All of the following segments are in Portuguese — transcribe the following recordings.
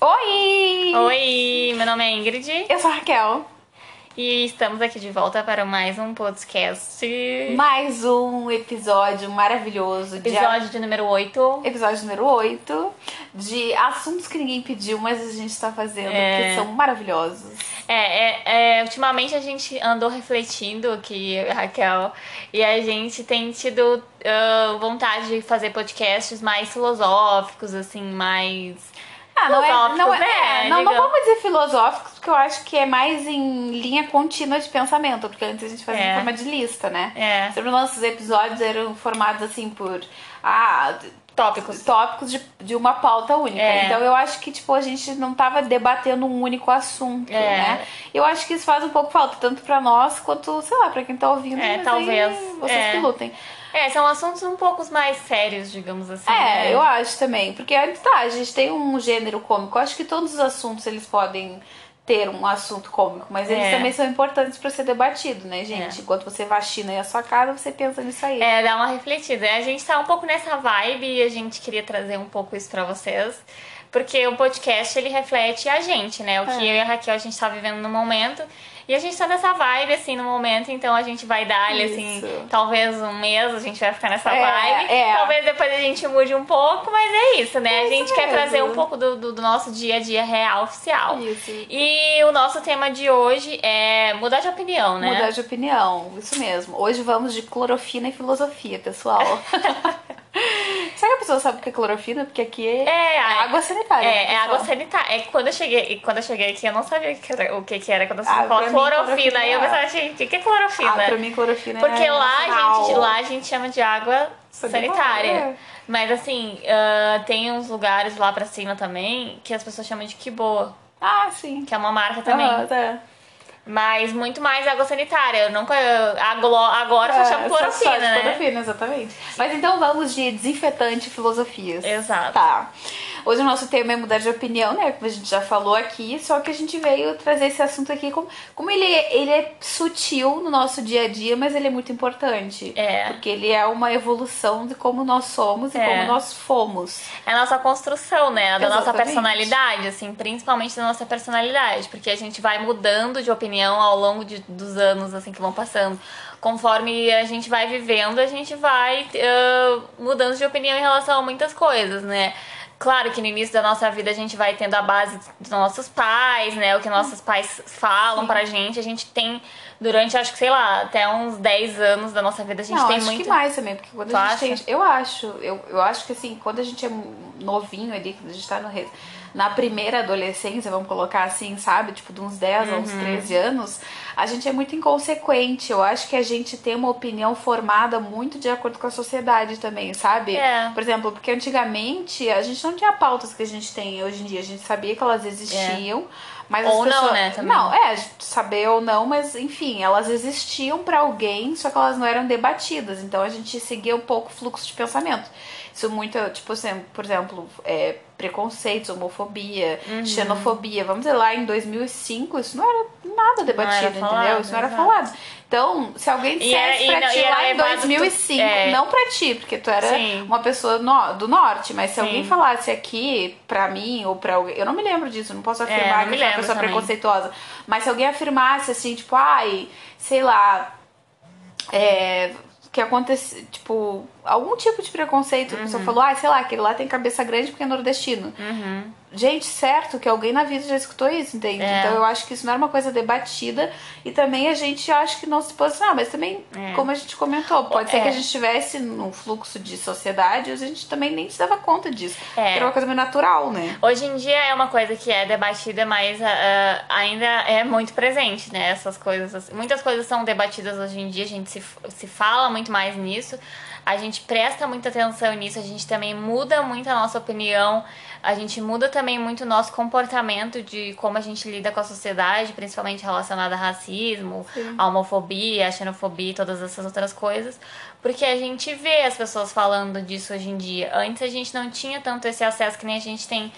Oi! Oi, meu nome é Ingrid Eu sou a Raquel. e estamos aqui de volta para mais um podcast. Mais um episódio maravilhoso. de- Episódio de número 8. Episódio número 8 de assuntos que ninguém pediu, mas a gente tá fazendo, É. porque são maravilhosos. É, é, é, ultimamente a gente andou refletindo e a Raquel, e a gente tem tido ah, vontade de fazer podcasts mais filosóficos, assim, mais. Ah, não é, não, é, Filosóficos, né? é, não, não vamos dizer filosóficos, porque eu acho que é mais em linha contínua de pensamento, porque antes a gente fazia É. em forma de lista, né? É, Sempre nossos episódios eram formados assim por ah, tópicos. tópicos de, de uma pauta única. É. Então eu acho que tipo a gente não tava debatendo um único assunto, É. né? Eu acho que isso faz um pouco falta tanto pra nós quanto, sei lá, pra quem tá ouvindo, É, talvez. vocês É. que lutem. É, são assuntos um pouco mais sérios, digamos assim. É, né? eu acho também, porque tá, a gente tem um gênero cômico. Eu acho que todos os assuntos eles podem ter um assunto cômico, mas eles É. também são importantes pra ser debatido, né, gente? Enquanto você vacina aí a sua cara, você pensa nisso aí. É, dá uma refletida. A gente tá um pouco nessa vibe e a gente queria trazer um pouco isso pra vocês. Porque o podcast, ele reflete a gente, né? O que É. eu e a Raquel, a gente tá vivendo no momento. E a gente tá nessa vibe, assim, no momento. Então a gente vai dar, Isso. assim, talvez um mês a gente vai ficar nessa É, vibe. é. Talvez depois a gente mude um pouco, mas é isso, né? É a gente quer trazer um pouco do, do, do nosso dia a dia real, oficial. Isso. E o nosso tema de hoje é mudar de opinião, né? Mudar de opinião, isso mesmo. Hoje vamos de clorofina e filosofia, pessoal. Será que a pessoa sabe o que é clorofina? Porque aqui é, É, a- água sanitária. É, né, é água sanitária. É que quando eu cheguei, quando eu cheguei aqui, eu não sabia o que era, o que que era quando você Ah, clorofina. clorofina Aí eu é- pensava, gente, o que é clorofina? Ah, pra mim clorofina Porque é lá nacional. gente, lá a gente chama de água Sanitária, sanitária. é. Mas assim, ah, tem uns lugares lá pra cima também que as pessoas chamam de Kiboa, Ah, sim. que é uma marca também. Aham, tá. Mas muito mais água sanitária. Eu nunca. Aglo- agora só É, chama só- só clorofina, de né? Clorofina, exatamente. Mas então vamos de desinfetante filosofias. Exato. Tá. Hoje o nosso tema é mudar de opinião, né? Como a gente já falou aqui, só que a gente veio trazer esse assunto aqui como, como ele, é- ele é sutil no nosso dia a dia, mas ele é muito importante. É. Porque ele é uma evolução de como nós somos e É. como nós fomos. É a nossa construção, né? Da nossa Exatamente. personalidade, assim, principalmente da nossa personalidade, porque a gente vai mudando de opinião ao longo de- dos anos, assim, que vão passando. Conforme a gente vai vivendo, a gente vai ah, mudando de opinião em relação a muitas coisas, né? Claro que no início da nossa vida a gente vai tendo a base dos nossos pais, né? O que nossos pais falam Sim. pra gente. A gente tem, durante, acho que, sei lá, até uns 10 anos da nossa vida, a gente Não, tem acho muito. que mais também, porque quando Tu a gente acha? tem. Eu acho, eu, eu acho que assim, quando a gente é novinho ali, quando a gente tá no, na primeira adolescência, vamos colocar assim, sabe? Tipo, de uns 10 a Uhum. uns 13 anos, a gente é muito inconsequente. Eu acho que a gente tem uma opinião formada muito de acordo com a sociedade também, sabe? É. Por exemplo, porque antigamente a gente não tinha pautas que a gente tem hoje em dia. A gente sabia que elas existiam. Mas Ou as não, pessoas... né, também. Não, é, saber ou não, mas enfim, elas existiam pra alguém, só que elas não eram debatidas. Então a gente seguia um pouco o fluxo de pensamento. Isso muito, tipo assim, por exemplo, é, preconceitos, homofobia, Uhum. xenofobia. Vamos dizer, lá em 2005, isso não era nada debatido, era falado, entendeu? Isso não era exato. falado. Então, se alguém E era- dissesse e pra ti lá em levado 2005, tu- é. não pra ti, porque tu era Sim. uma pessoa no- do norte, mas se Sim. alguém falasse aqui pra mim ou pra alguém, eu não me lembro disso, não posso afirmar É, não que eu sou uma pessoa também. preconceituosa, mas se alguém afirmasse assim, tipo, ai, sei lá, é, que acontece, tipo, algum tipo de preconceito, a Uhum. pessoa falou, ai, sei lá, aquele lá tem cabeça grande porque é nordestino. Uhum. Gente, certo que alguém na vida já escutou isso, entende? É. Então eu acho que isso não era uma coisa debatida e também a gente acha que não se posiciona, mas também, É. como a gente comentou, pode ser É. que a gente estivesse num fluxo de sociedade e a gente também nem se dava conta disso. É. Era uma coisa meio natural, né? Hoje em dia é uma coisa que é debatida, mas ah, ainda é muito presente, né? Essas coisas. assim. Muitas coisas são debatidas hoje em dia, a gente se, se fala muito mais nisso, a gente presta muita atenção nisso, a gente também muda muito a nossa opinião, a gente muda também muito o nosso comportamento de como a gente lida com a sociedade, principalmente relacionada a racismo, a homofobia, a xenofobia e todas essas outras coisas, porque a gente vê as pessoas falando disso hoje em dia. Antes a gente não tinha tanto esse acesso que nem a gente tem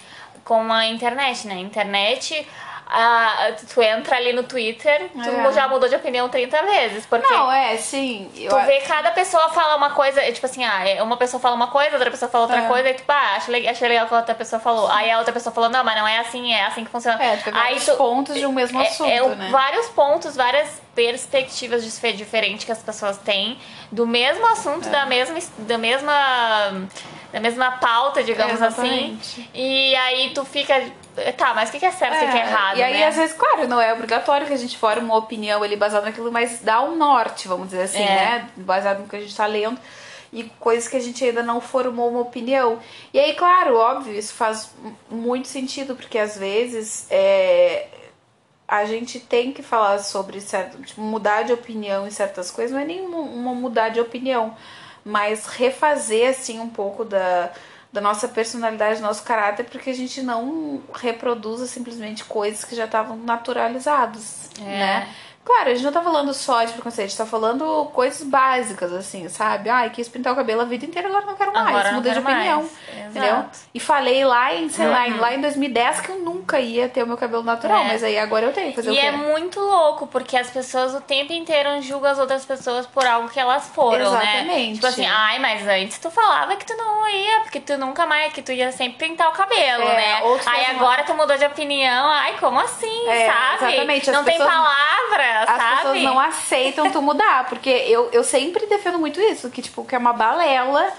com a internet, né? Internet ah, tu entra ali no Twitter, tu É. já mudou de opinião 30 vezes. Porque Não, é, sim. Eu, tu vê cada pessoa fala uma coisa, é tipo assim, ah, é, uma pessoa fala uma coisa, outra pessoa fala outra É. coisa, e tu, pá, legal, achei legal o que a outra pessoa falou. Aí a outra pessoa falou, não, mas não é assim, é assim que funciona. É, tu vê vários pontos de um mesmo é- assunto, é, né? vários pontos, várias perspectivas dif- diferentes que as pessoas têm do mesmo assunto, da mesma da mesma da mesma pauta, digamos assim. Exatamente. E aí tu fica, tá, mas o que é certo e o que que é errado, E aí, né? às vezes, claro, não é obrigatório que a gente forme uma opinião ali baseada naquilo, mas dá um norte, vamos dizer assim, É. né? Baseado no que a gente tá lendo. E coisas que a gente ainda não formou uma opinião. E aí, claro, óbvio, isso faz muito sentido, porque às vezes é, a gente tem que falar sobre certo, tipo, mudar de opinião em certas coisas, não é nem uma, uma mudar de opinião, mas refazer assim um pouco da, da nossa personalidade, do nosso caráter, porque a gente não reproduza simplesmente coisas que já estavam naturalizadas, É. né? Claro, a gente não tá falando só de preconceito, a gente tá falando coisas básicas, assim, sabe? Ai, quis pintar o cabelo a vida inteira, agora não quero mais, Agora mudei de opinião. mais. Entendeu? Exato. E falei lá em, sei lá, em- Uhum. lá em 2010 que eu nunca ia ter o meu cabelo natural, É. mas aí agora eu tenho fazer o E é muito louco, porque as pessoas o tempo inteiro julgam as outras pessoas por algo que elas foram, né? Exatamente. Tipo assim, ai, mas antes tu falava que tu não ia, porque tu nunca mais, que tu ia sempre pintar o cabelo, É, né? Aí uma- agora tu mudou de opinião, ai, como assim, É, sabe? exatamente, as Não tem pessoas- palavra, As sabe? pessoas não aceitam tu mudar, porque eu, eu sempre defendo muito isso, que tipo, que é uma balela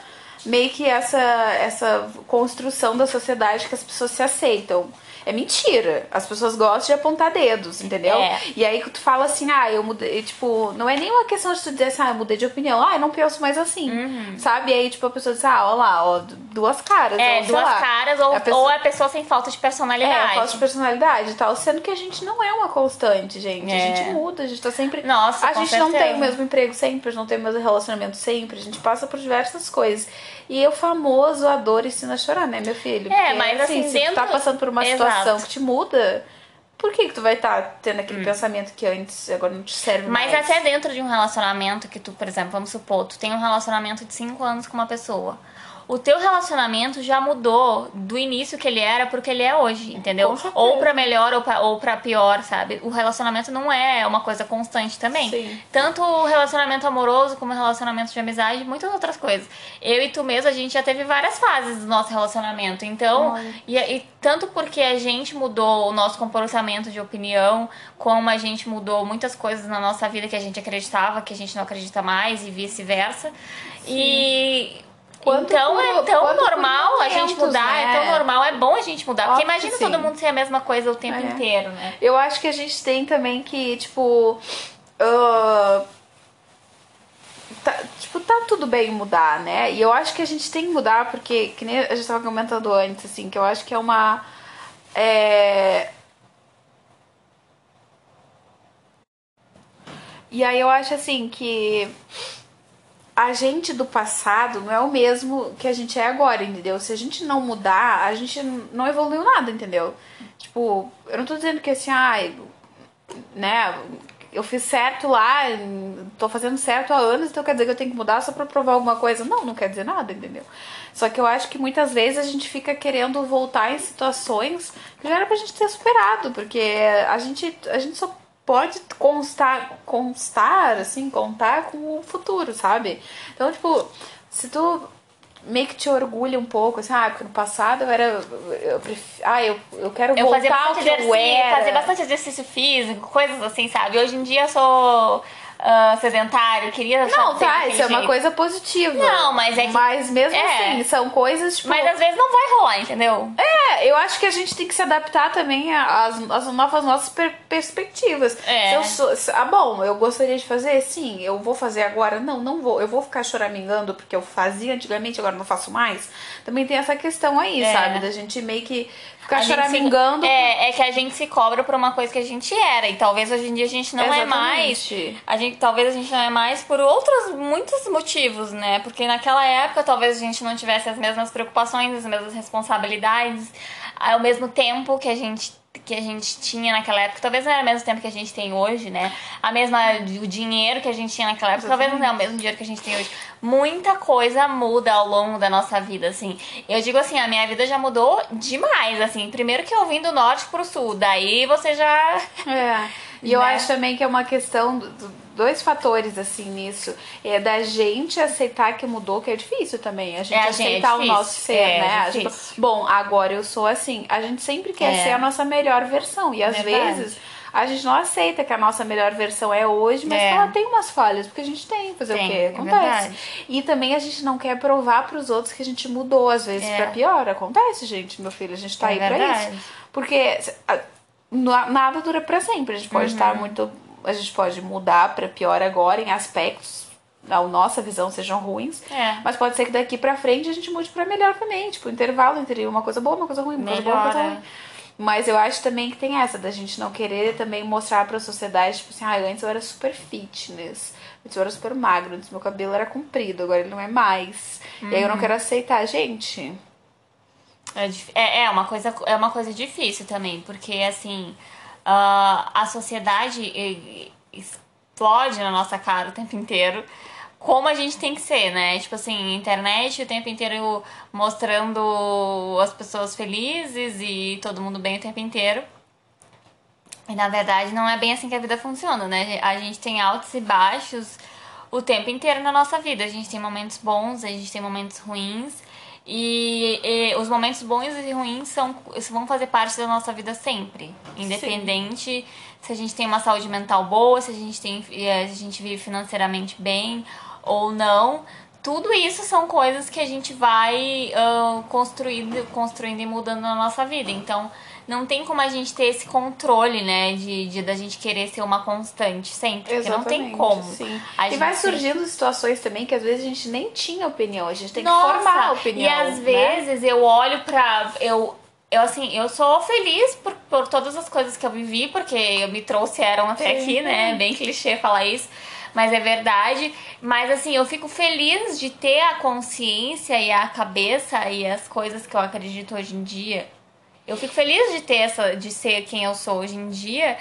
meio que essa, essa construção da sociedade que as pessoas se aceitam. É mentira. As pessoas gostam de apontar dedos, entendeu? É. E aí que tu fala assim, ah, eu mudei, tipo, não é nem uma questão de tu dizer assim, ah, eu mudei de opinião, ah, eu não penso mais assim. Sabe? E aí, tipo, a pessoa diz, ah, ó lá, ó, duas caras. Uhum. É, ou, duas lá. caras, ou, A pessoa- ou é a pessoa sem falta de É, personalidade. falta de personalidade e tal. Sendo que a gente não é uma constante, gente. A É. gente muda, a gente tá sempre. Nossa, a gente não tem o mesmo emprego sempre, a gente não tem o mesmo relacionamento sempre, a gente passa por diversas coisas. E o famoso a dor ensina a chorar, né, meu filho? É, mas assim, se tu tá dentro- passando por uma Exato. situação que te muda, por que, que tu vai estar tendo aquele pensamento que antes agora não te serve Hum. Mas mais? até dentro de um relacionamento que tu, por exemplo, vamos supor, tu tem um relacionamento de 5 anos com uma pessoa. O teu relacionamento já mudou do início que ele era pro que ele é hoje, entendeu? Ou pra melhor ou pra, ou pra pior, sabe? O relacionamento não é uma coisa constante também. Sim. Tanto o relacionamento amoroso como o relacionamento de amizade e muitas outras coisas. Eu e tu mesmo, a gente já teve várias fases do nosso relacionamento. Então, e, e tanto porque a gente mudou o nosso comportamento de opinião, como a gente mudou muitas coisas na nossa vida que a gente acreditava, que a gente não acredita mais e vice-versa. E Quanto então por- é tão normal a gente mudar, né? é tão normal, é bom a gente mudar. Porque Óbvio que imagina todo mundo ser a mesma coisa o tempo É. inteiro, né? Eu acho que a gente tem também que, tipo. ah, tá, tipo, tá tudo bem mudar, né? E eu acho que a gente tem que mudar porque, que nem a gente tava comentando antes, assim, que eu acho que é uma. É... E aí eu acho assim que a gente do passado não é o mesmo que a gente é agora, entendeu? Se a gente não mudar, a gente não evoluiu nada, entendeu? Tipo, eu não tô dizendo que assim, ai, né, eu fiz certo lá, tô fazendo certo há anos, então quer dizer que eu tenho que mudar só pra provar alguma coisa. Não, não quer dizer nada, entendeu? Só que eu acho que muitas vezes a gente fica querendo voltar em situações que já era pra gente ter superado, porque a gente, a gente só pode constar, constar, assim, contar com o futuro, sabe? Então, tipo, se tu meio que te orgulha um pouco, assim, ah, porque no passado eu era. Eu pref... Ah, eu, eu quero Eu voltar ao que eu era. fazia bastante exercício físico, coisas assim, sabe? Hoje em dia eu sou ah, sedentário, queria Não, tá, isso é uma coisa positiva. Não, mas é que- Mas mesmo é. assim, são coisas, tipo. Mas às vezes não vai rolar, entendeu? É, eu acho que a gente tem que se adaptar também às, às novas nossas per- perspectivas. É. Se eu sou, se- ah, bom, eu gostaria de fazer, sim, eu vou fazer agora. Não, não vou. Eu vou ficar choramingando porque eu fazia antigamente, agora não faço mais. Também tem essa questão aí, É. sabe? Da gente meio que ficar gente se- choramingando. É, é que a gente se cobra por uma coisa que a gente era. E talvez hoje em dia a gente não é mais. Exatamente. A gente, talvez a gente não é mais por outros, muitos motivos, né? Porque naquela época talvez a gente não tivesse as mesmas preocupações, as mesmas responsabilidades, ao mesmo tempo que a gente que a gente tinha naquela época, talvez não era o mesmo tempo que a gente tem hoje, né? A mesma, o dinheiro que a gente tinha naquela época, talvez não é o mesmo dinheiro que a gente tem hoje. Muita coisa muda ao longo da nossa vida, assim. Eu digo assim, a minha vida já mudou demais, assim. Primeiro que eu vim do norte pro sul, daí você já... É, e eu Né? acho também que é uma questão, do- do- dois fatores, assim, nisso. É da gente aceitar que mudou, que é difícil também. A gente É, a gente- é aceitar o nosso ser, É, né? Gente- bom, agora eu sou assim. A gente sempre quer É. ser a nossa melhor versão. E às vezes a gente não aceita que a nossa melhor versão é hoje, mas É. ela tem umas falhas, porque a gente tem, fazer Tem, o quê? é Acontece. verdade. e também a gente não quer provar pros outros que a gente mudou, às vezes, É. pra pior. Acontece, gente, meu filho. A gente tá É aí pra verdade. isso. Porque nada dura pra sempre. A gente pode Uhum. estar muito. A gente pode mudar pra pior agora em aspectos. A nossa visão sejam ruins. É. Mas pode ser que daqui pra frente a gente mude pra melhor também. Tipo, intervalo entre uma coisa boa, uma coisa ruim, uma coisa boa, uma coisa ruim. Mas eu acho também que tem essa, da gente não querer também mostrar pra sociedade, tipo assim, ah, antes eu era super fitness, antes eu era super magro, antes meu cabelo era comprido, agora ele não é mais. E aí eu Uhum. não quero aceitar, gente. É, é, é uma coisa, é uma coisa difícil também, porque assim, ah, a sociedade explode na nossa cara o tempo inteiro. Como a gente tem que ser, né? Tipo assim, internet o tempo inteiro mostrando as pessoas felizes e todo mundo bem o tempo inteiro. E na verdade não é bem assim que a vida funciona, né? A gente tem altos e baixos o tempo inteiro na nossa vida. A gente tem momentos bons, a gente tem momentos ruins. E, e os momentos bons e ruins são, vão fazer parte da nossa vida sempre. Independente se a gente tem uma saúde mental boa, se a gente, tem, eh, se a gente vive financeiramente bem ou não. Tudo isso são coisas que a gente vai ah, construindo, construindo e mudando na nossa vida. Então, não tem como a gente ter esse controle, né? De, de da gente querer ser uma constante sempre. Porque não tem como. Sim. E vai surgindo situações também que às vezes a gente nem tinha opinião, a gente tem que Nossa, formar a opinião. E às né? vezes eu olho pra. Eu, eu assim, eu sou feliz por, por todas as coisas que eu vivi, porque eu me trouxeram até Sim. aqui, né? Bem clichê falar isso. Mas é verdade. Mas assim, eu fico feliz de ter a consciência e a cabeça e as coisas que eu acredito hoje em dia. Eu fico feliz de ter essa, de ser quem eu sou hoje em dia.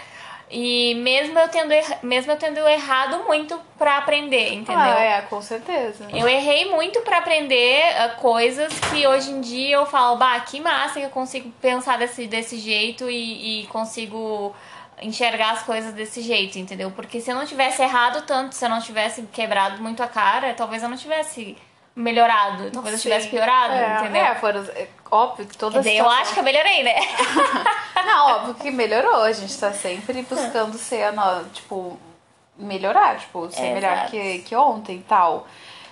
E mesmo eu tendo, erra- mesmo eu tendo errado muito pra aprender, entendeu? Ah, é, com certeza. Eu errei muito pra aprender ah, coisas que hoje em dia eu falo, bah, que massa que eu consigo pensar desse, desse jeito e, e consigo enxergar as coisas desse jeito, entendeu? Porque se eu não tivesse errado tanto, se eu não tivesse quebrado muito a cara, talvez eu não tivesse melhorado, talvez eu tivesse Sim. piorado, é, entendeu? É, foram, é óbvio que todas eu acho que eu melhorei, né? Não, óbvio que melhorou. A gente tá sempre buscando ser a no... tipo, melhorar, tipo, ser Exato. melhor que, que ontem e tal.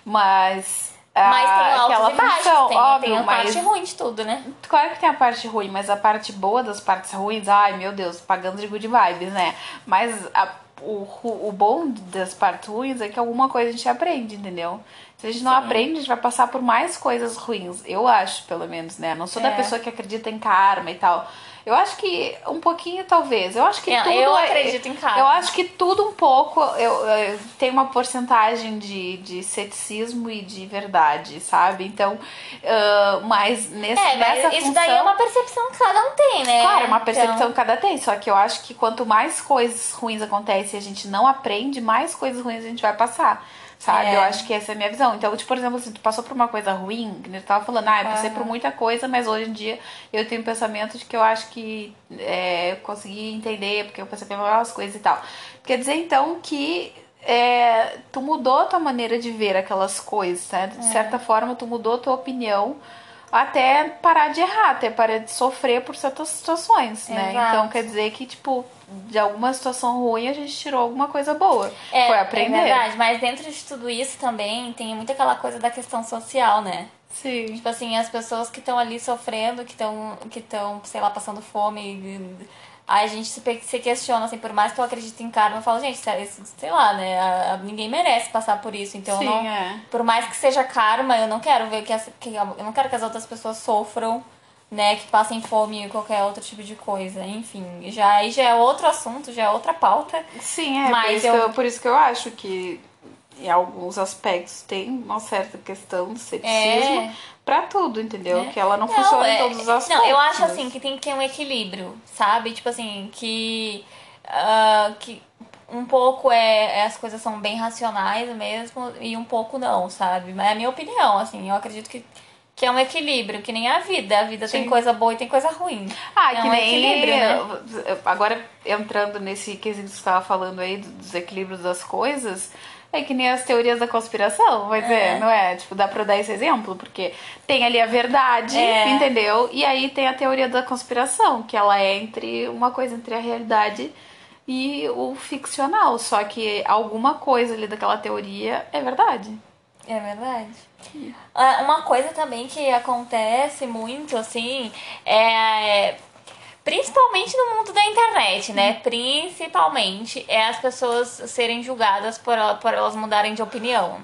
Mas. Mas tem ah, altos aquela e baixos, função, tem, óbvio, tem a parte ruim de tudo, né? Claro que tem a parte ruim, mas a parte boa das partes ruins, ai meu Deus, pagando de good vibes, né? Mas a- o, o bom das partes ruins é que alguma coisa a gente aprende, entendeu? Se a gente não aprende, a gente vai passar por mais coisas ruins. Eu acho, pelo menos, né? Não sou da É. pessoa que acredita em karma e tal. Eu acho que um pouquinho, talvez. Eu acho que Eu- tudo. eu é- acredito em karma. Eu acho que tudo um pouco eu, eu- tem uma porcentagem de, de ceticismo e de verdade, sabe? Então, ah, mas nesse, É, nessa mas isso função, daí é uma percepção que cada um tem, né? Claro, é uma percepção Então, que cada tem. Só que eu acho que quanto mais coisas ruins acontecem e a gente não aprende, mais coisas ruins a gente vai passar. Sabe? É. Eu acho que essa é a minha visão. Então, tipo, por exemplo, assim, tu passou por uma coisa ruim, que eu tava falando, ah, eu passei por muita coisa, mas hoje em dia eu tenho um pensamento de que eu acho que é, eu consegui entender, porque eu passei por algumas coisas e tal. Quer dizer, então, que é, tu mudou a tua maneira de ver aquelas coisas, né? De É. certa forma, tu mudou a tua opinião até parar de errar, até parar de sofrer por certas situações, né? Exato. Então quer dizer que, tipo, de alguma situação ruim a gente tirou alguma coisa boa. É, Foi aprender. É verdade, mas dentro de tudo isso também tem muito aquela coisa da questão social, né? Sim. Tipo assim, as pessoas que estão ali sofrendo, que estão, que estão, sei lá, passando fome. Aí a gente se, questiona, assim, por mais que eu acredite em karma, eu falo, gente, sei sei lá, né? ninguém merece passar por isso. Então, Sim, não, é. por mais que seja karma, eu não quero ver que, as- que eu não quero que as outras pessoas sofram, né? Que passem fome ou qualquer outro tipo de coisa. Enfim, já aí já é outro assunto, já é outra pauta. Sim, é. Mas por, isso eu- por isso que eu acho que em alguns aspectos tem uma certa questão de ceticismo É. pra tudo, entendeu? É. Que ela não, Não, funciona é- em todos os aspectos. Não, eu acho assim que tem que ter um equilíbrio, sabe? Tipo assim, que. ah, que um pouco é, é- as coisas são bem racionais mesmo e um pouco não, sabe? Mas é a minha opinião, assim, eu acredito que, que é um equilíbrio, que nem a vida. A vida tem Sim. coisa boa e tem coisa ruim. Ah, É que um nem equilíbrio, né? Agora, entrando nesse quesito que você estava falando aí dos equilíbrios das coisas, é que nem as teorias da conspiração, vai dizer, É. não é? Tipo, dá pra dar esse exemplo, porque tem ali a verdade, É. entendeu? E aí tem a teoria da conspiração, que ela é entre uma coisa entre a realidade e o ficcional, só que alguma coisa ali daquela teoria é verdade. É verdade. Ah, Uma coisa também que acontece muito, assim, é. Principalmente no mundo da internet, né? Principalmente é as pessoas serem julgadas por, por elas mudarem de opinião.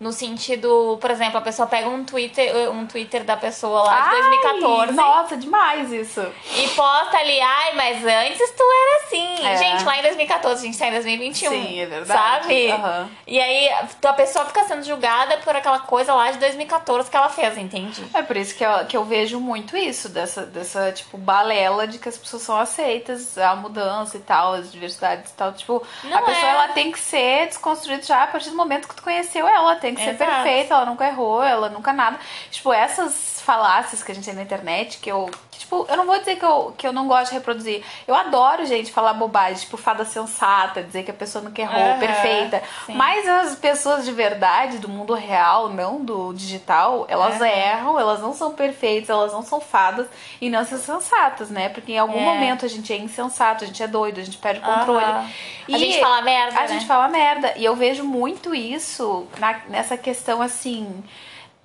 No sentido, por exemplo, a pessoa pega um Twitter, um Twitter da pessoa lá de Ai, 2014 Nossa, demais isso. e posta ali, ai, mas antes tu era assim. É. Gente, lá em 2014, a gente tá em 2021. Sim, é verdade. Sabe? Aham. E aí a pessoa fica sendo julgada por aquela coisa lá de 2014 que ela fez, entende? É por isso que eu, que eu vejo muito isso, dessa, dessa, tipo, balela de que as pessoas são aceitas, a mudança e tal, as diversidades e tal. Tipo, Não a pessoa é. ela tem que ser desconstruída já a partir do momento que tu conheceu ela. Ela tem que ser Exato. perfeita, ela nunca errou, ela nunca nada. Tipo, essas falácias que a gente tem na internet, que eu. que, tipo, eu não vou dizer que eu, que eu não gosto de reproduzir. Eu adoro, gente, falar bobagem, tipo, fada sensata, dizer que a pessoa nunca errou, Aham, perfeita. sim. Mas as pessoas de verdade, do mundo real, não do digital, elas Aham. erram, elas não são perfeitas, elas não são fadas e não são sensatas, né? Porque em algum É. momento a gente é insensato, a gente é doido, a gente perde o controle. Aham. E A gente fala merda, A né? gente fala merda. E eu vejo muito isso na- nessa questão assim.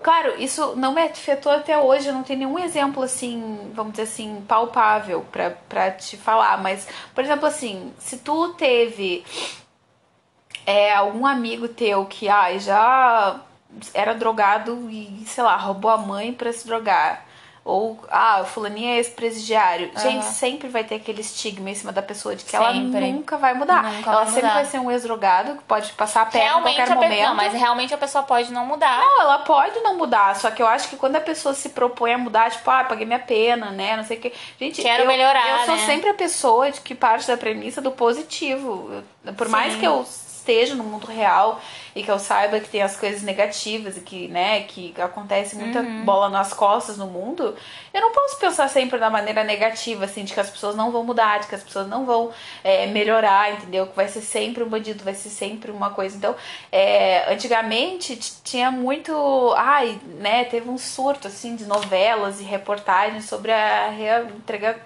Claro, isso não me afetou até hoje, eu não tenho nenhum exemplo assim, vamos dizer assim, palpável pra te falar. Mas, por exemplo, assim, se tu teve é, algum amigo teu que ai, já era drogado e, sei lá, roubou a mãe pra se drogar. Ou, ah, o fulaninho é ex-presidiário. Gente, Aham. sempre vai ter aquele estigma em cima da pessoa de que ela Sempre. nunca vai mudar. Nunca ela vai sempre mudar. vai ser um ex-drogado que pode passar a perna em Realmente qualquer a momento. Não, mas realmente a pessoa pode não mudar. Não, ela pode não mudar, só que eu acho que quando a pessoa se propõe a mudar, tipo, ah, paguei minha pena, né, não sei o que. Gente, Quero eu, melhorar, Eu sou né? sempre a pessoa de que parte da premissa do positivo. Por mais Sim. que eu esteja no mundo real e que eu saiba que tem as coisas negativas e que, né, que acontece muita Uhum. bola nas costas no mundo, eu não posso pensar sempre da maneira negativa, assim, de que as pessoas não vão mudar, de que as pessoas não vão é, melhorar, entendeu? Que vai ser sempre um bandido, vai ser sempre uma coisa. Então, é, antigamente tinha muito. Ai, né? Teve um surto, assim, de novelas e reportagens sobre a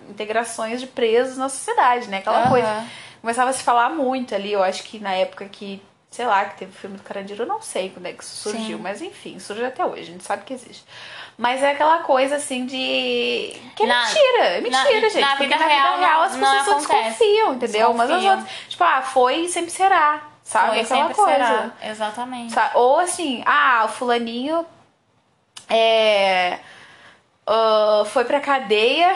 integrações de presos na sociedade, né? Aquela Aham. coisa começava a se falar muito ali. Eu acho que na época que, sei lá, que teve o filme do Carandiru, eu não sei quando é que isso surgiu, Sim. mas enfim, surge até hoje, a gente sabe que existe. Mas é aquela coisa assim de. Que é Na- mentira, é mentira, na- gente. na vida na real vida real não- as não pessoas só acontece. desconfiam, entendeu? Mas as outras, tipo, ah, foi e sempre será, sabe? Foi, aquela sempre coisa. será. Exatamente. Sa- Ou assim, ah, o fulaninho é, ah, foi pra cadeia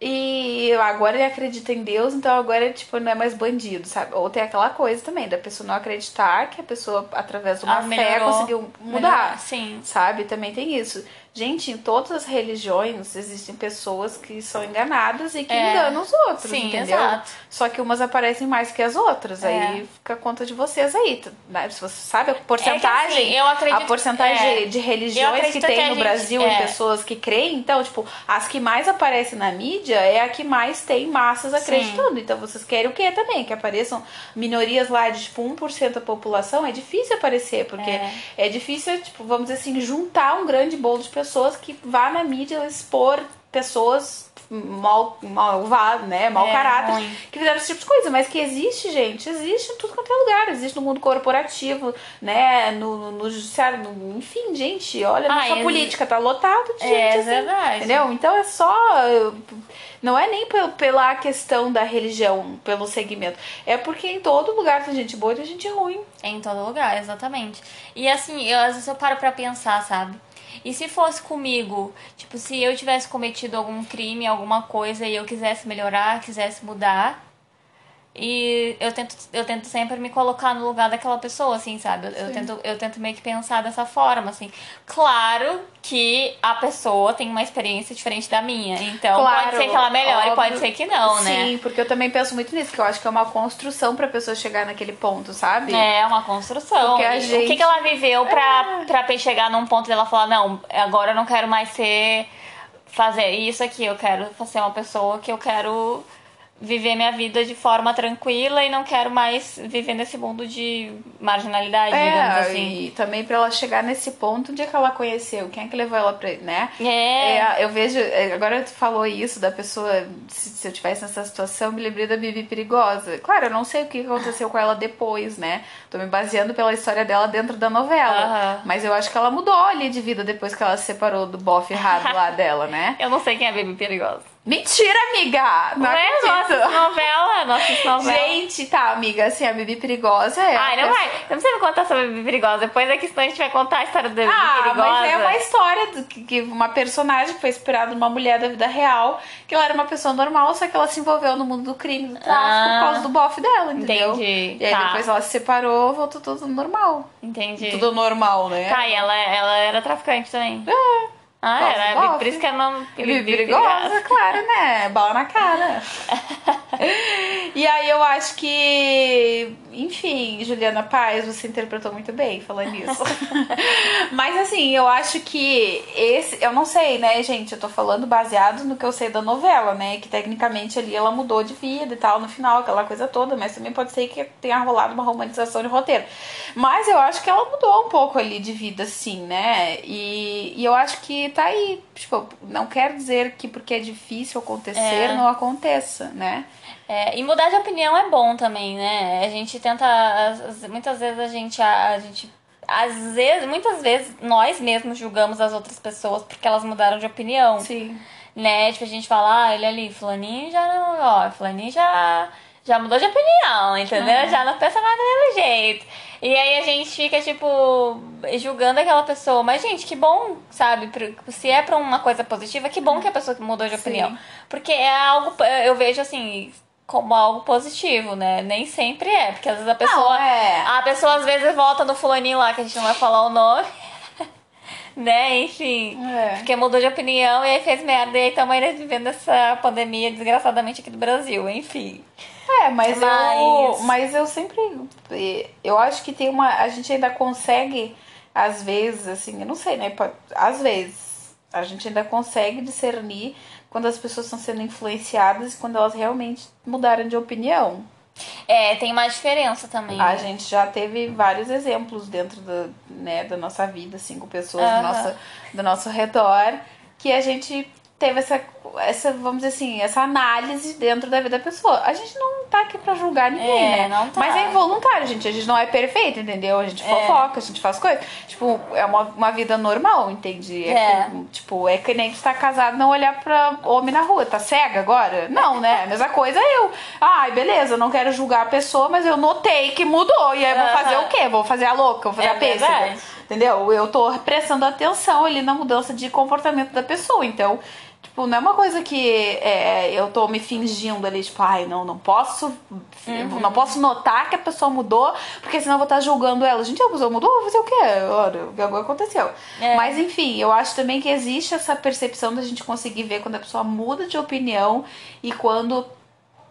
e agora ele acredita em Deus, então agora ele tipo, não é mais bandido, sabe? Ou tem aquela coisa também, da pessoa não acreditar que a pessoa, através de uma Ah, fé, melhorou. conseguiu mudar. Melhorou, sim. Sabe? Também tem isso. Gente, em todas as religiões existem pessoas que são enganadas e que É. enganam os outros, Sim, entendeu? exato. Só que umas aparecem mais que as outras. É. Aí fica a conta de vocês aí. Né? Se você sabe a porcentagem, assim, eu acredito- a porcentagem é. de religiões que tem que no gente- Brasil é. e pessoas que creem, então, tipo, as que mais aparecem na mídia é a que mais tem massas acreditando. Então vocês querem o quê também? Que apareçam minorias lá de tipo 1% da população? É difícil aparecer, porque É. é difícil, tipo, vamos dizer assim, juntar um grande bolo de pessoas que vá na mídia expor pessoas mal, malvadas, né? Mau É, caráter, ruim. que fizeram esse tipo de coisa. Mas que existe, gente, existe em tudo quanto é lugar. Existe no mundo corporativo, né? No, no, judiciário, no- enfim, gente, olha, Ah, nossa política tá lotado de É, gente é assim. verdade. Entendeu? Então é só. Não é nem pel- pela questão da religião, pelo segmento. É porque em todo lugar tem gente boa e tem gente ruim. Em todo lugar, exatamente. E assim, eu, às vezes eu paro pra pensar, sabe? E se fosse comigo, tipo, se eu tivesse cometido algum crime, alguma coisa e eu quisesse melhorar, quisesse mudar, E eu tento, eu tento sempre me colocar no lugar daquela pessoa, assim, sabe? Eu, eu tento, eu tento meio que pensar dessa forma, assim. Claro que a pessoa tem uma experiência diferente da minha. Então Claro, pode ser que ela melhore, óbvio. pode ser que não, né? Sim, porque eu também penso muito nisso, que eu acho que é uma construção pra pessoa chegar naquele ponto, sabe? É uma construção. Porque a O gente- É. que, que ela viveu pra, pra chegar num ponto dela falar, não, agora eu não quero mais ser. fazer isso aqui, eu quero ser uma pessoa que eu quero viver minha vida de forma tranquila e não quero mais viver nesse mundo de marginalidade, digamos É, assim. e também pra ela chegar nesse ponto, onde é que ela conheceu? Quem é que levou ela pra, né? É. É, eu vejo, é, agora tu falou isso da pessoa, se, se eu tivesse nessa situação, me lembrei da Bibi Perigosa. Claro, eu não sei o que aconteceu com ela depois, né? Tô me baseando pela história dela dentro da novela. Mas eu acho que ela mudou ali de vida depois que ela se separou do bofe errado lá dela, né? Eu não sei quem é a Baby Perigosa. Mentira, amiga! Não Não é? Nossa novela, nossa novela. Gente, tá, amiga, assim, a Bibi Perigosa é. Ai, não vai. Não precisa me contar sobre a Baby Perigosa. Depois daqui senão a gente vai contar a história da Baby Ah, Perigosa. mas é uma história que uma personagem que foi inspirada numa mulher da vida real, que ela era uma pessoa normal, só que ela se envolveu no mundo do crime, do tráfico, Ah, por causa do bofe dela, entendeu? entendi, E aí tá. depois ela se separou, voltou tudo normal. Entendi. Tudo normal, né? Tá, e ela, ela era traficante também. É. Ah, era. bofe. Por isso que é nome perigosa, claro, né? Bala na cara. e aí eu acho que, enfim, Juliana Paz, você interpretou muito bem falando isso. Mas assim, eu acho que esse, eu não sei, né, gente? Eu tô falando baseado no que eu sei da novela, né? Que tecnicamente ali ela mudou de vida e tal no final, aquela coisa toda, mas também pode ser que tenha rolado uma romantização de roteiro. Mas eu acho que ela mudou um pouco ali de vida, sim, né? E, e eu acho que tá aí. Tipo, não quer dizer que porque é difícil acontecer, É. não aconteça, né? É, e mudar de opinião é bom também, né? A gente tenta. as- as- Muitas vezes a gente. A, a gente às vezes, muitas vezes, nós mesmos julgamos as outras pessoas porque elas mudaram de opinião. Sim. Né? Tipo, a gente fala, ah, ele ali, fulaninho já não. Ó, fulaninho já. Já mudou de opinião, entendeu? Já não pensa mais do mesmo jeito. E aí a gente fica, tipo, julgando aquela pessoa. Mas, gente, que bom, sabe? Se é pra uma coisa positiva, que bom que a pessoa mudou de Sim. opinião. Porque é algo, eu vejo assim, como algo positivo, né? Nem sempre é, porque às vezes a pessoa. Não, é. A pessoa às vezes volta no fulaninho lá, que a gente não vai falar o nome. Né? Enfim. É. Porque mudou de opinião e aí fez merda. E aí estamos ainda vivendo essa pandemia desgraçadamente aqui do Brasil, enfim. É, mas, eu. Mas- Mas eu sempre. Eu acho que tem uma. A gente ainda consegue, às vezes, assim, eu não sei, né? Às vezes, a gente ainda consegue discernir quando as pessoas estão sendo influenciadas e quando elas realmente mudaram de opinião. É, tem uma diferença também. A né? gente já teve vários exemplos dentro do, né, da nossa vida, assim, com pessoas do, Aham. nosso, do nosso redor, que a gente teve essa, essa, vamos dizer assim, essa análise dentro da vida da pessoa. A gente não tá aqui pra julgar ninguém, É, né? não tá. Mas é involuntário, gente. A gente não é perfeito, entendeu? A gente É. fofoca, a gente faz coisas. Tipo, é uma, uma vida normal, entende? É. que- tipo, é que nem que tá casado não olhar pra homem na rua. Tá cega agora? Não, né? A mesma coisa eu. Ai, beleza, não quero julgar a pessoa, mas eu notei que mudou. E aí eu vou fazer o quê? Vou fazer a louca, vou fazer É a pêssega. verdade. Entendeu? Eu tô prestando atenção ali na mudança de comportamento da pessoa. Então, tipo, não é uma coisa que é, eu tô me fingindo ali, tipo, ai, não, não posso. Uhum. Não posso notar que a pessoa mudou, porque senão eu vou estar julgando ela. Gente, a pessoa mudou, vou fazer o quê? Ora, o que agora aconteceu. É. Mas enfim, eu acho também que existe essa percepção da gente conseguir ver quando a pessoa muda de opinião e quando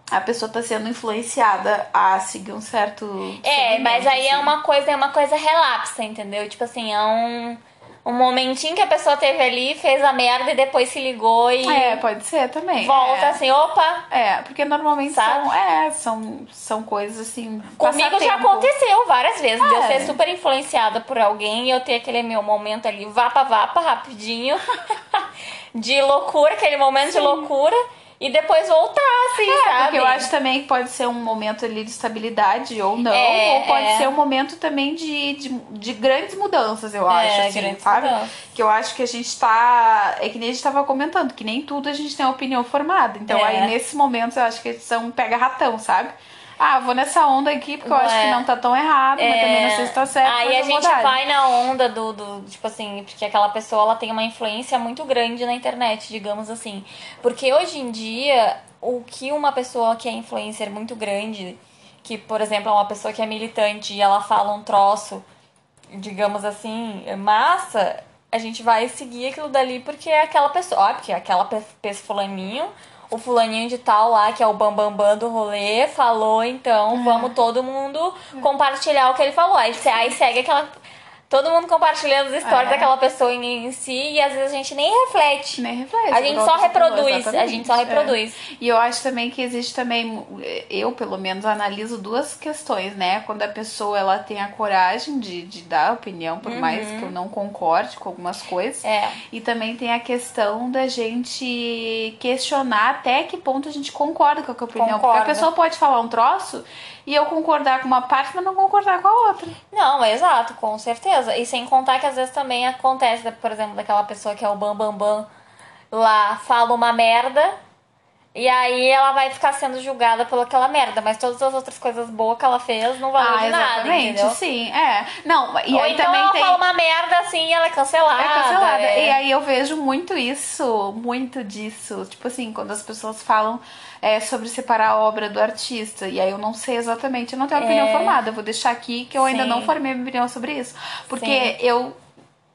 a pessoa tá sendo influenciada a seguir um certo. É, mas aí é assim. uma coisa, é uma coisa relapsa, entendeu? Tipo assim, é um, um momentinho que a pessoa teve ali, fez a merda e depois se ligou e É, pode ser também. volta é. assim, opa. É, porque normalmente Sabe? são, é, são, são coisas assim. Comigo já passatempo. aconteceu várias vezes de eu É. ser super influenciada por alguém e eu ter aquele meu momento ali, vapa, vapa, rapidinho, de loucura, aquele momento de loucura, e depois voltar, assim, É, sabe? porque eu acho também que pode ser um momento ali de estabilidade ou não, É, ou pode é. ser um momento também de, de, de grandes mudanças, eu acho, É, assim, grandes sabe? mudanças. Que eu acho que a gente tá. É que nem a gente tava comentando, que nem tudo a gente tem uma opinião formada. Então É. aí nesses momentos eu acho que eles são pega-ratão, sabe? Ah, vou nessa onda aqui porque eu acho que É. não tá tão errado, mas também não sei se tá certo. Aí a gente dar. vai na onda do, do, tipo assim, porque aquela pessoa ela tem uma influência muito grande na internet, digamos assim. Porque hoje em dia, o que uma pessoa que é influencer muito grande, que, por exemplo, é uma pessoa que é militante e ela fala um troço, digamos assim, é massa, a gente vai seguir aquilo dali porque é aquela pessoa. Ó, porque aquela pe- pe- fulaninho, o fulaninho de tal lá, que é o bambambam bam, bam do rolê, falou, então vamos todo mundo compartilhar o que ele falou. Aí, aí segue aquela. Todo mundo compartilhando as histórias É. daquela pessoa em, em si e às vezes a gente nem reflete. Nem reflete. A gente só reproduz, a gente só É. reproduz. E eu acho também que existe também, eu pelo menos analiso duas questões, né? Quando a pessoa ela tem a coragem de, de dar opinião, por mais que eu não concorde com algumas coisas. Uhum. É. E também tem a questão da gente questionar até que ponto a gente concorda com a opinião. Porque Concorda. a pessoa pode falar um troço e eu concordar com uma parte, mas não concordar com a outra. Não, é exato, com certeza. E sem contar que às vezes também acontece, por exemplo, daquela pessoa que é o bam bam bam lá fala uma merda e aí ela vai ficar sendo julgada por aquela merda, mas todas as outras coisas boas que ela fez não valeu ah, de nada, exatamente, entendeu? sim. É. Não, e Ou aí então também ela tem. fala uma merda assim e ela é cancelada. É cancelada. é. E aí eu vejo muito isso, muito disso. Tipo assim, quando as pessoas falam é, sobre separar a obra do artista. E aí eu não sei exatamente, eu não tenho opinião É. formada. Eu vou deixar aqui que eu ainda Sim. não formei minha opinião sobre isso. Porque Sim. eu.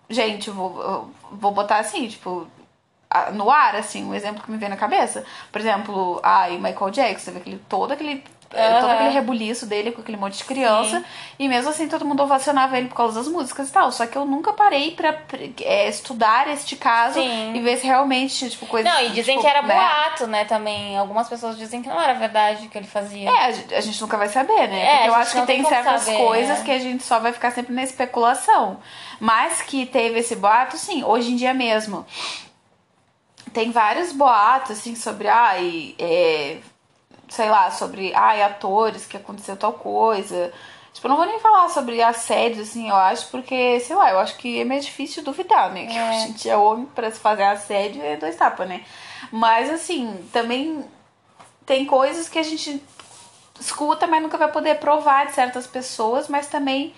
Gente, vou, eu vou botar assim, tipo. No ar, assim, um exemplo que me vem na cabeça. Por exemplo, ai, Michael Jackson, teve aquele, todo aquele. é, Todo aquele rebuliço dele com aquele monte de criança. Sim. E mesmo assim todo mundo ovacionava ele por causa das músicas e tal. Só que eu nunca parei pra é, estudar este caso Sim. e ver se realmente, tipo, coisa. Não, e dizem tipo, que era né? boato, né, também. Algumas pessoas dizem que não era verdade o que ele fazia. É, a gente, nunca vai saber, né? É, eu acho que tem certas saber, coisas é. que a gente só vai ficar sempre na especulação. Mas que teve esse boato, sim, hoje em dia mesmo. Tem vários boatos, assim, sobre, ai, é, sei lá, sobre, ai, atores que aconteceu tal coisa. Tipo, eu não vou nem falar sobre assédio, assim, eu acho, porque, sei lá, eu acho que é meio difícil duvidar, né? Que a gente é homem pra se fazer assédio é dois tapas, né? Mas, assim, também tem coisas que a gente escuta, mas nunca vai poder provar de certas pessoas, mas também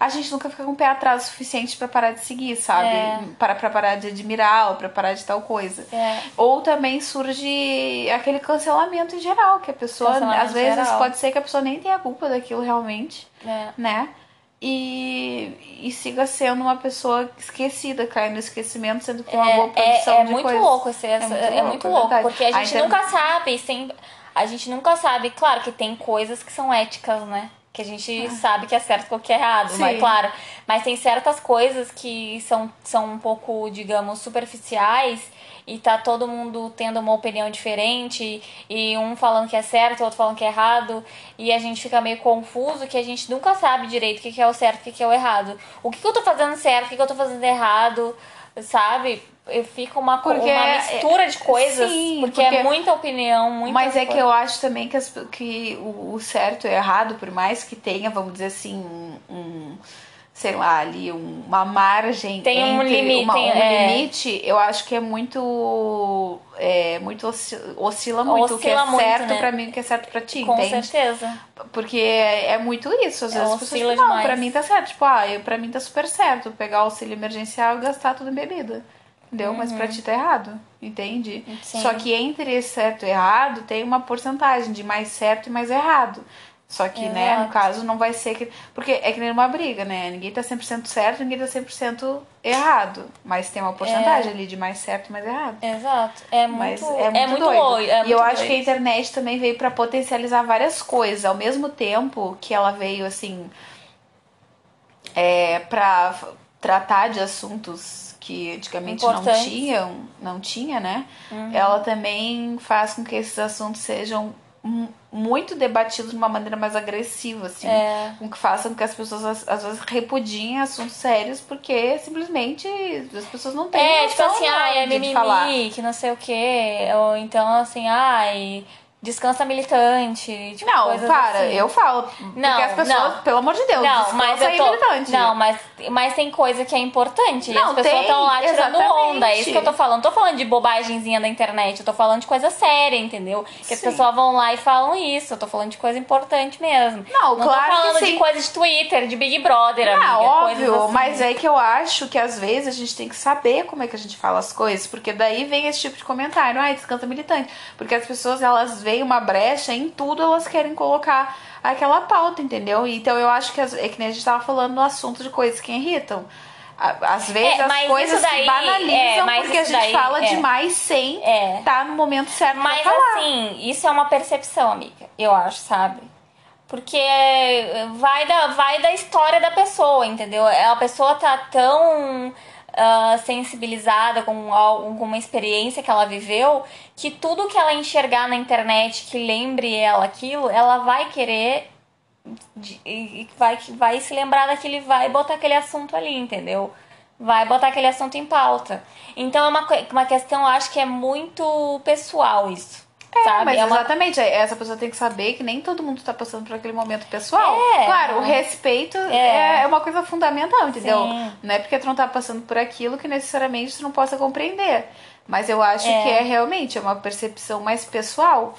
a gente nunca fica com o pé atrás o suficiente pra parar de seguir, sabe? É. Para pra parar de admirar ou pra parar de tal coisa. É. Ou também surge aquele cancelamento em geral, que a pessoa, às vezes, geral. pode ser que a pessoa nem tenha culpa daquilo realmente, É. né? E, e siga sendo uma pessoa esquecida, cai no esquecimento, sendo que tem uma boa produção é, é de muito coisas. louco esse, essa- muito é louco, muito é louco, verdade. porque a gente nunca sabe, sem, a gente nunca sabe, claro que tem coisas que são éticas, né? Que a gente sabe que é certo e o que é errado, mas Ah. Sim. claro, mas tem certas coisas que são, são um pouco, digamos, superficiais e tá todo mundo tendo uma opinião diferente e um falando que é certo, o outro falando que é errado e a gente fica meio confuso que a gente nunca sabe direito o que é o certo e o que que é o errado. O que, que eu tô fazendo certo, o que, que eu tô fazendo errado, sabe? Fica uma, Porque uma é- mistura de coisas, sim, porque, porque- é muita opinião, muita Mas é que coisa. eu acho também que, as- que o, o certo e o errado, por mais que tenha, vamos dizer assim, um, um, sei lá, ali um- uma margem Tem um limite, uma- um é. limite, eu acho que é muito é, muito osci- oscila muito o que é Oscila muito, certo né? pra mim e o que é certo pra ti, Com entende? certeza. Porque é, é muito isso, às É, vezes as pessoas oscila falam, não, pra mim tá certo, tipo, ah, eu, pra mim tá super certo pegar o auxílio emergencial e gastar tudo em bebida. Entendeu? Mas pra ti tá errado, entende? Uhum. Sim. Só que entre esse certo e errado tem uma porcentagem de mais certo e mais errado. Só que, né, no Exato. caso não vai ser que. Porque é que nem uma briga, né? Ninguém tá 100% certo, ninguém tá 100% errado. Mas tem uma porcentagem ali de mais certo e mais errado. Exato. É Mas muito, é muito, doido. doido, é e eu muito acho que a doido. internet também veio pra potencializar várias coisas. Ao mesmo tempo que ela veio, assim, é, pra tratar de assuntos que antigamente não tinham, não tinha, né? Uhum. Ela também faz com que esses assuntos sejam muito debatidos de uma maneira mais agressiva, assim. É. Com que façam com que as pessoas às- vezes repudiem assuntos sérios porque simplesmente as pessoas não têm É, tipo assim, ai, é de- de falar. mimimi, que não sei o quê. Ou então, assim, ai, descansa militante, tipo, Não, para, assim. eu falo. Porque Não, as pessoas, não. pelo amor de Deus, Não, descansa mas eu tô. militante. Não, mas, mas tem coisa que é importante. Não, as pessoas estão lá tirando exatamente. onda. É isso que eu tô falando. Não tô falando de bobagemzinha da internet. Eu tô falando de coisa séria, entendeu? Que as Sim. pessoas vão lá e falam isso. Eu tô falando de coisa importante mesmo. Não, Não claro tô falando que de coisa de Twitter, de Big Brother, amiga. Ah, coisas óbvio, assim. mas é que eu acho que às vezes a gente tem que saber como é que a gente fala as coisas, porque daí vem esse tipo de comentário, ai, descanta militante. Porque as pessoas, elas veem uma brecha em tudo, elas querem colocar aquela pauta, entendeu? Então eu acho que as- é que nem a gente tava falando no assunto de coisas que irritam. Às vezes É, as mas coisas daí- se banalizam é, mas porque a gente daí- fala é. demais sem É. estar no momento certo Mas pra falar. assim, isso é uma percepção, amiga. Eu acho, sabe? Porque vai da, vai da história da pessoa, entendeu? A pessoa tá tão ah, sensibilizada com, com uma experiência que ela viveu que tudo que ela enxergar na internet que lembre ela aquilo, ela vai querer e vai, vai se lembrar daquele, vai botar aquele assunto ali, entendeu? Vai botar aquele assunto em pauta. Então é uma, uma questão, acho que é muito pessoal isso. É, sabe? mas é uma exatamente, essa pessoa tem que saber que nem todo mundo tá passando por aquele momento pessoal. É. claro, o respeito É. é. uma coisa fundamental, entendeu? Sim. Não é porque tu não tá passando por aquilo que necessariamente tu não possa compreender. Mas eu acho É. que é realmente é uma percepção mais pessoal,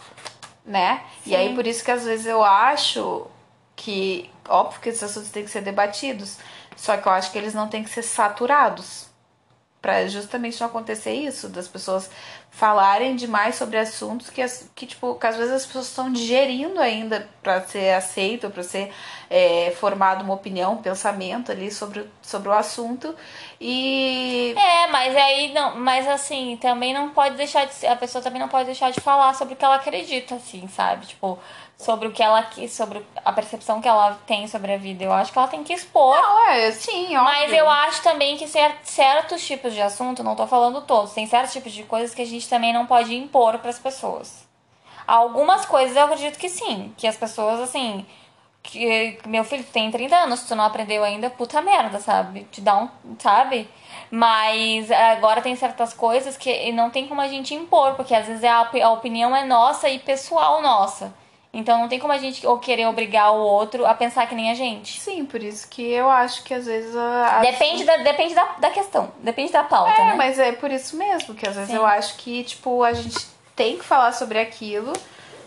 né? E aí por isso que às vezes eu acho que, óbvio que esses assuntos têm que ser debatidos, só que eu acho que eles não têm que ser saturados. Pra justamente não acontecer isso, das pessoas falarem demais sobre assuntos que, que tipo, que às vezes as pessoas estão digerindo ainda pra ser aceito, pra ser é, formado uma opinião, um pensamento ali sobre, sobre o assunto. E É, mas aí não, mas assim, também não pode deixar de a pessoa também não pode deixar de falar sobre o que ela acredita, assim, sabe? Tipo, sobre o que ela sobre a percepção que ela tem sobre a vida. Eu acho que ela tem que expor. não, é sim, óbvio. Mas eu acho também que cer- certos tipos de assunto, não tô falando todos, tem certos tipos de coisas que a gente também não pode impor pras pessoas. Algumas coisas eu acredito que sim, que as pessoas assim, que meu filho tem 30 anos, tu não aprendeu ainda, puta merda, sabe? Te dá um, sabe? Mas agora tem certas coisas que não tem como a gente impor, porque às vezes a, opi- a opinião é nossa e pessoal nossa. Então não tem como a gente ou querer obrigar o outro a pensar que nem a gente. Sim, por isso que eu acho que às vezes a, a- Depende, da, depende da, da questão, depende da pauta, É, né? mas é por isso mesmo, que às vezes Sim. eu acho que, tipo, a gente tem que falar sobre aquilo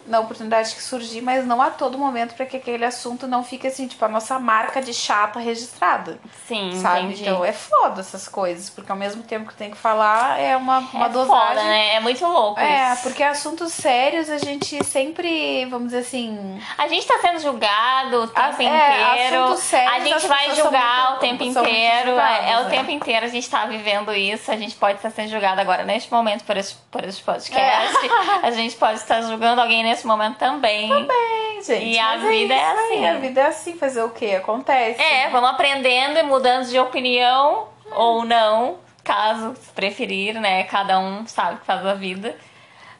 na oportunidade que surgir, mas não a todo momento para que aquele assunto não fique assim, tipo, a nossa marca de chata registrada. Sim, sabe? entendi. Então é foda essas coisas, porque ao mesmo tempo que tem que falar, é uma, uma é dosagem. foda, né? É muito louco É, isso. porque assuntos sérios a gente sempre, vamos dizer assim. A gente tá sendo julgado o tempo As- é, inteiro. assuntos sérios, a gente vai julgar muito- o tempo inteiro. julgadas, é, é o né? tempo inteiro a gente tá vivendo isso. A gente pode estar sendo julgado agora neste momento por esse, por esse podcast. É. A gente pode estar julgando alguém nesse momento também. Bem, gente. E a mas vida é aí, assim. A vida é assim, fazer o quê? Acontece. É, vamos aprendendo e mudando de opinião ou não, caso preferir, né? Cada um sabe o que faz a vida.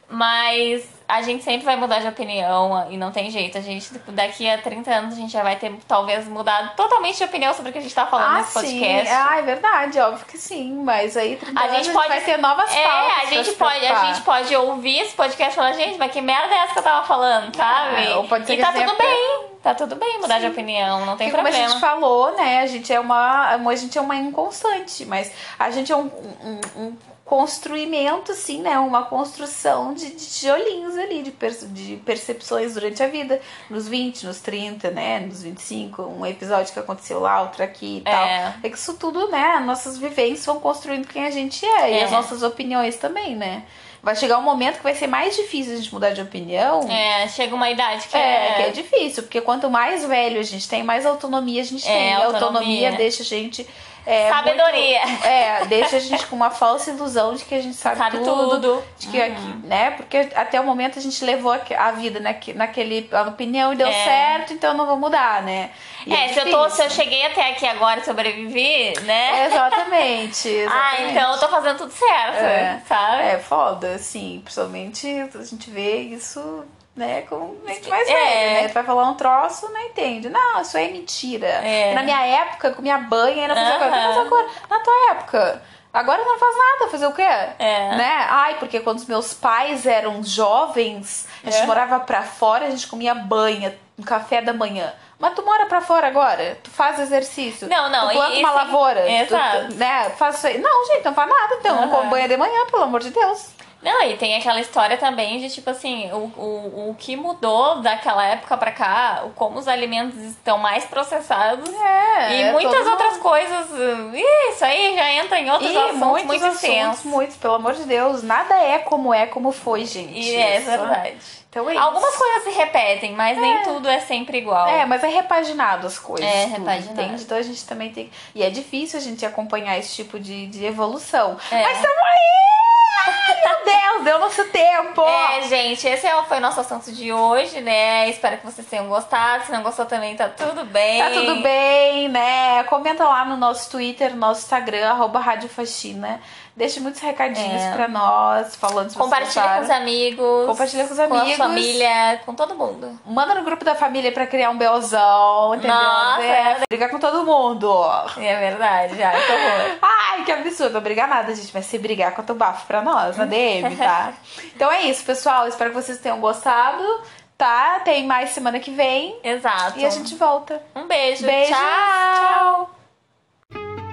Mas a gente sempre vai mudar de opinião e não tem jeito. A gente, tipo, daqui a 30 anos, a gente já vai ter talvez mudado totalmente de opinião sobre o que a gente tá falando Ah, nesse sim. podcast. Ah, é verdade, óbvio que sim. Mas aí 30 A anos gente pode vai ter novas É, pautas a pra gente pode, a gente pode ouvir esse podcast e falar, gente, mas que merda é essa que eu tava falando, sabe? ou pode ser e que tá tudo bem, tá tudo bem mudar de opinião, não tem Porque como a problema. gente falou, né? A gente é uma, a gente é uma inconstante, mas a gente é um, um, um construimento, assim, né? Uma construção de, de tijolinhos ali, de, perce- de percepções durante a vida. Nos 20, nos 30, né? Nos 25, um episódio que aconteceu lá, outro aqui e tal. É. É que isso tudo, né? Nossas vivências vão construindo quem a gente é. E É. as nossas opiniões também, né? Vai chegar um momento que vai ser mais difícil a gente mudar de opinião. É, chega uma idade que É, é, que é difícil, porque quanto mais velho a gente tem, mais autonomia a gente É, tem. E a autonomia autonomia. deixa a gente. É, Sabedoria. muito- é, deixa a gente com uma falsa ilusão de que a gente sabe, Sabe tudo. tudo. De que aqui, né? Porque até o momento a gente levou a vida naque, naquele a opinião e deu É. certo, então eu não vou mudar, né? E É, se eu, tô, se eu cheguei até aqui agora e sobrevivi, né? Exatamente, Ah, exatamente. então eu tô fazendo tudo certo, É. sabe? É foda, assim, principalmente a gente vê isso, né, com gente mais É. velha, né? Tu vai falar um troço, não entende. Não, isso aí é mentira. É. Na minha época, com minha banha, era fazer Aham. coisa. Agora, na tua época, Agora não faz nada, fazer o quê? É. Né? Ai, porque quando os meus pais eram jovens, a gente É. morava pra fora, a gente comia banha no café da manhã. Mas tu mora pra fora agora? Tu faz exercício? Não, não, Tu planta uma lavoura? tu- Exato. tu- né? Faz isso aí. Não, gente, não faz nada. Então, não Aham. come banha de manhã, pelo amor de Deus. Não, e tem aquela história também de tipo assim, o, o, o que mudou daquela época pra cá, como os alimentos estão mais processados. É, e é muitas outras mundo. coisas. Isso aí já entra em outros Ih, assuntos muitos muito assuntos, muitos, pelo amor de Deus. Nada é como é, como foi, gente. E é Isso. verdade. Então é isso. Algumas coisas se repetem, mas nem tudo é sempre igual. É, mas é repaginado as coisas. É, tudo, repaginado. Entende? Então a gente também tem. E é difícil a gente acompanhar esse tipo de, de evolução. É. Mas estamos aí! Deu nosso tempo! É, gente, esse é foi o nosso assunto de hoje, né? Espero que vocês tenham gostado. Se não gostou também, tá tudo bem. Tá tudo bem, né? Comenta lá no nosso Twitter, no nosso Instagram, arroba Rádio Faxina. Deixe muitos recadinhos É. pra nós, falando se vocês Compartilha com os amigos. Compartilha com os Com a amigos. família, com todo mundo. Manda no grupo da família pra criar um belzão, entendeu? Nossa, é, brigar com todo mundo. É verdade, ai, que horror. Ai, que absurdo. Não brigar nada, gente. Mas se brigar, conta o bafo pra nós, na DM, tá? então é isso, pessoal. Espero que vocês tenham gostado, tá? Tem mais semana que vem. Exato. E a gente volta. Um beijo. Beijo. Tchau. Tchau.